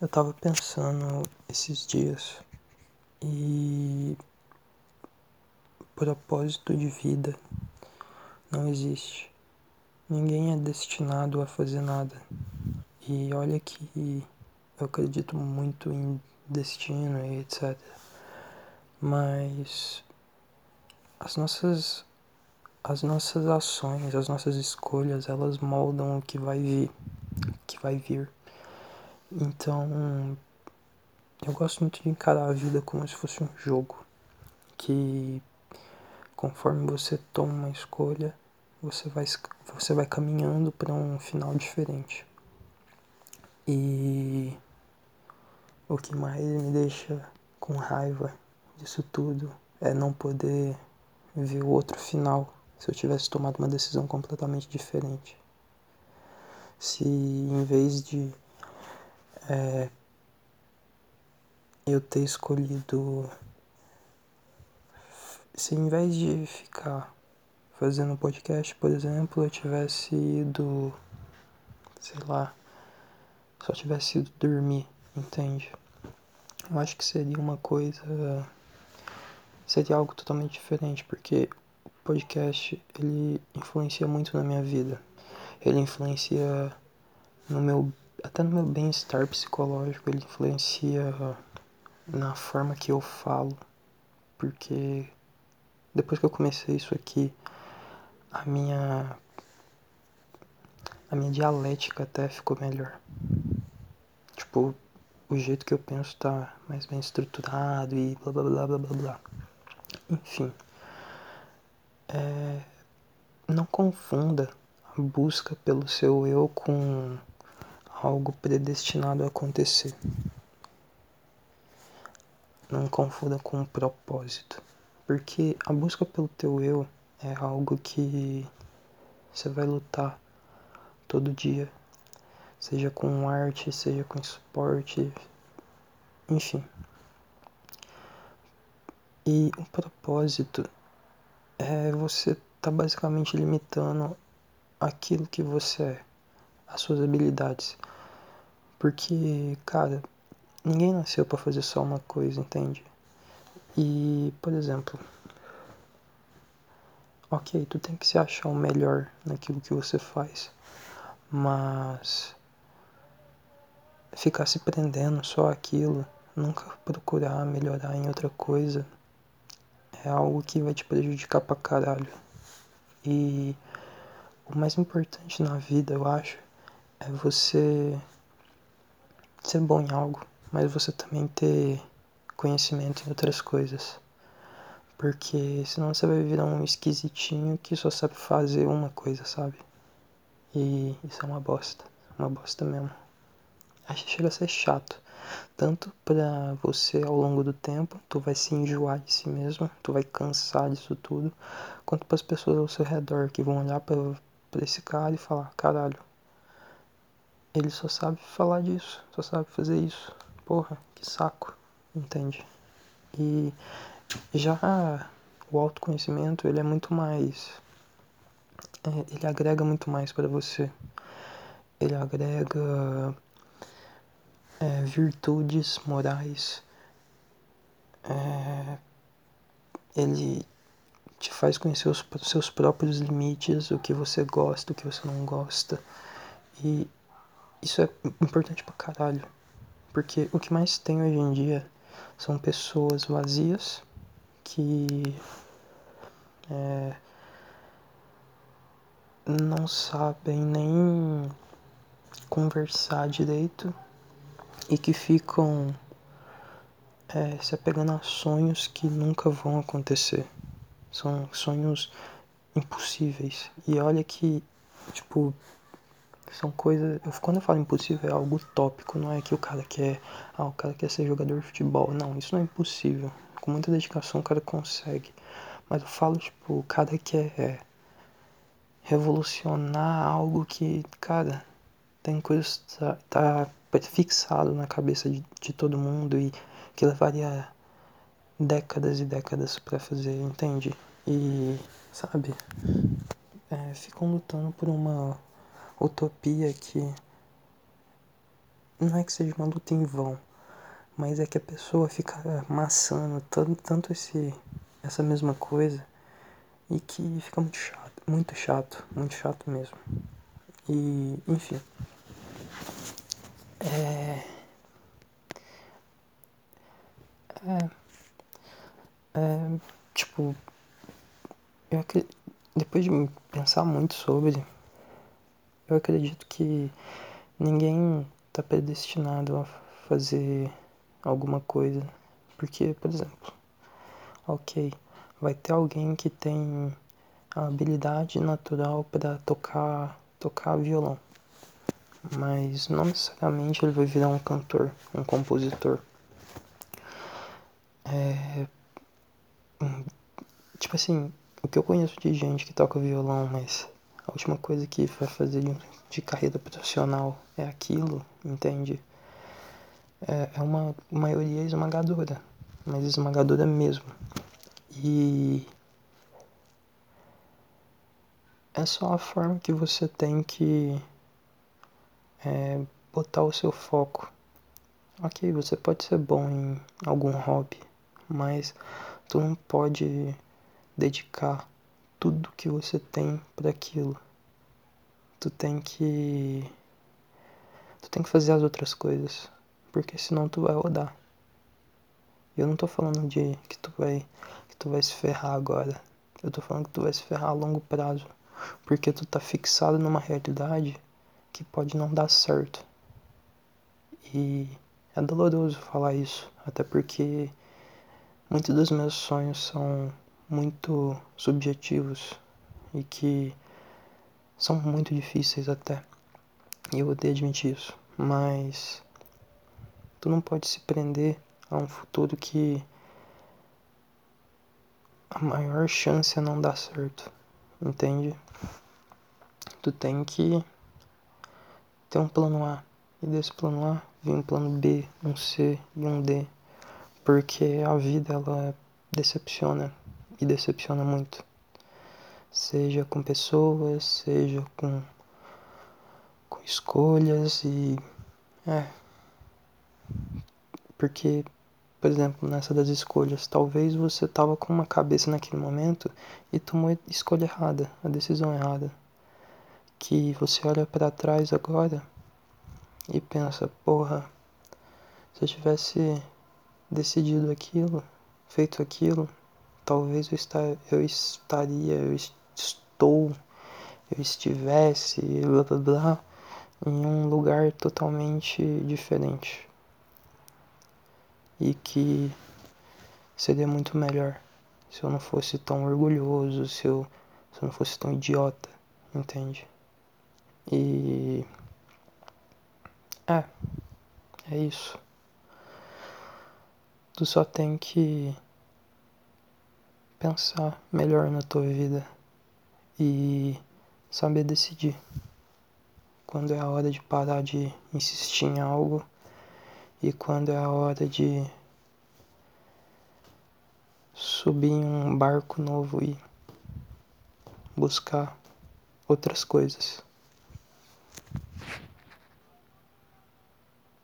Eu tava pensando esses dias e propósito de vida não existe. Ninguém é destinado a fazer nada. E olha que eu acredito muito em destino e etc. Mas as nossas as nossas ações, as nossas escolhas, elas moldam o que vai vir, o que vai vir. Então, eu gosto muito de encarar a vida como se fosse um jogo, que conforme você toma uma escolha, você vai, você vai caminhando para um final diferente. E o que mais me deixa com raiva disso tudo é não poder ver o outro final se eu tivesse tomado uma decisão completamente diferente. Se em vez de é, eu ter escolhido. Se em vez de ficar fazendo podcast, por exemplo, eu tivesse ido. sei lá. só tivesse ido dormir, entende? Eu acho que seria uma coisa. seria algo totalmente diferente, porque o podcast ele influencia muito na minha vida. Ele influencia no meu até no meu bem-estar psicológico, ele influencia na forma que eu falo, porque depois que eu comecei isso aqui, a minha a minha dialética até ficou melhor. Tipo, o jeito que eu penso tá mais bem estruturado e blá blá blá blá blá blá. Enfim. É, não confunda a busca pelo seu eu com algo predestinado a acontecer. Não confunda com um propósito, porque a busca pelo teu eu é algo que você vai lutar todo dia, seja com arte, seja com esporte, enfim. E o propósito é você tá basicamente limitando aquilo que você é, as suas habilidades. Porque, cara, ninguém nasceu para fazer só uma coisa, entende? E, por exemplo, ok, tu tem que se achar o melhor naquilo que você faz, mas ficar se prendendo só aquilo, nunca procurar melhorar em outra coisa, é algo que vai te prejudicar pra caralho. E o mais importante na vida, eu acho, é você ser bom em algo, mas você também ter conhecimento em outras coisas. Porque senão você vai virar um esquisitinho que só sabe fazer uma coisa, sabe? E isso é uma bosta. Uma bosta mesmo. Acho que chega a ser chato. Tanto pra você ao longo do tempo, tu vai se enjoar de si mesmo, tu vai cansar disso tudo, quanto para as pessoas ao seu redor que vão olhar para esse cara e falar: caralho, ele só sabe falar disso, só sabe fazer isso. Porra, que saco, entende? E já o autoconhecimento, ele é muito mais. É, ele agrega muito mais para você. Ele agrega é, virtudes morais. É, ele te faz conhecer os seus próprios limites, o que você gosta, o que você não gosta. E isso é importante pra caralho. Porque o que mais tem hoje em dia são pessoas vazias que é, não sabem nem conversar direito e que ficam é, se apegando a sonhos que nunca vão acontecer. São sonhos impossíveis. E olha que, tipo, são coisas. Quando eu falo impossível é algo utópico, não é que o cara quer. Ah, o cara quer ser jogador de futebol. Não, isso não é impossível. Com muita dedicação o cara consegue. Mas eu falo, tipo, o cara quer é, revolucionar algo que, cara, tem coisas. tá, tá fixado na cabeça de, de todo mundo e que levaria décadas e décadas para fazer, entende? E, sabe, é, ficam lutando por uma utopia que não é que seja uma luta em vão, mas é que a pessoa fica amassando tanto, tanto esse, essa mesma coisa e que fica muito chato, muito chato, muito chato mesmo. E, enfim. É. É. É. Tipo. Eu acredito, depois de pensar muito sobre, eu acredito que ninguém está predestinado a fazer alguma coisa. Porque, por exemplo, ok, vai ter alguém que tem a habilidade natural para tocar, tocar violão. Mas não necessariamente ele vai virar um cantor, um compositor. É, tipo assim, o que eu conheço de gente que toca violão, mas a última coisa que vai fazer de, carreira profissional é aquilo, entende? É, é uma maioria esmagadora, mas esmagadora mesmo. E é só a forma que você tem que é, botar o seu foco. Ok, você pode ser bom em algum hobby, mas tu não pode dedicar tudo que você tem para aquilo. Tu tem que tu tem que fazer as outras coisas, porque senão tu vai rodar. Eu não tô falando de que tu vai que tu vai se ferrar agora. Eu tô falando que tu vai se ferrar a longo prazo, porque tu tá fixado numa realidade que pode não dar certo. E é doloroso falar isso, até porque muitos dos meus sonhos são muito subjetivos e que são muito difíceis até. E eu odeio admitir isso, mas tu não pode se prender a um futuro que a maior chance é não dar certo, entende? Tu tem que ter um plano A, e desse plano A vem um plano B, um C e um D, porque a vida ela decepciona e decepciona muito. Seja com pessoas, seja com, com escolhas e. É. Porque, por exemplo, nessa das escolhas, talvez você tava com uma cabeça naquele momento e tomou a escolha errada, a decisão errada. Que você olha para trás agora e pensa, porra, se eu tivesse decidido aquilo, feito aquilo, talvez eu, eu estaria, eu estou, eu estivesse, blá blá blá, em um lugar totalmente diferente. E que seria muito melhor se eu não fosse tão orgulhoso, se eu, se eu não fosse tão idiota, entende? E. É. É isso. Tu só tem que pensar melhor na tua vida e saber decidir quando é a hora de parar de insistir em algo e quando é a hora de subir em um barco novo e buscar outras coisas.